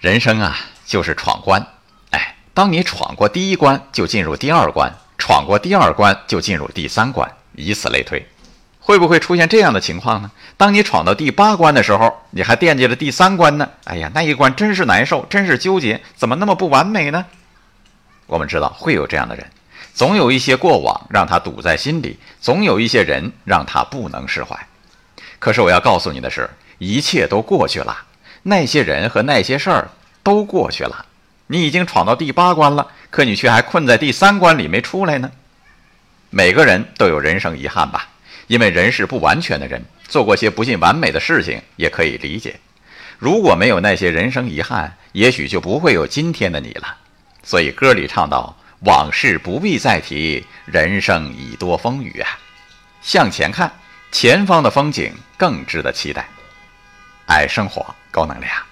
人生啊，就是闯关。哎，当你闯过第一关，就进入第二关；闯过第二关，就进入第三关，以此类推。会不会出现这样的情况呢？当你闯到第八关的时候，你还惦记着第三关呢？哎呀，那一关真是难受，真是纠结，怎么那么不完美呢？我们知道会有这样的人，总有一些过往让他堵在心里，总有一些人让他不能释怀。可是我要告诉你的是，一切都过去了。那些人和那些事儿都过去了，你已经闯到第八关了，可你却还困在第三关里没出来呢。每个人都有人生遗憾吧，因为人是不完全的人，做过些不尽完美的事情也可以理解。如果没有那些人生遗憾，也许就不会有今天的你了。所以歌里唱到：“往事不必再提，人生已多风雨啊。”向前看，前方的风景更值得期待。爱生活。高能量。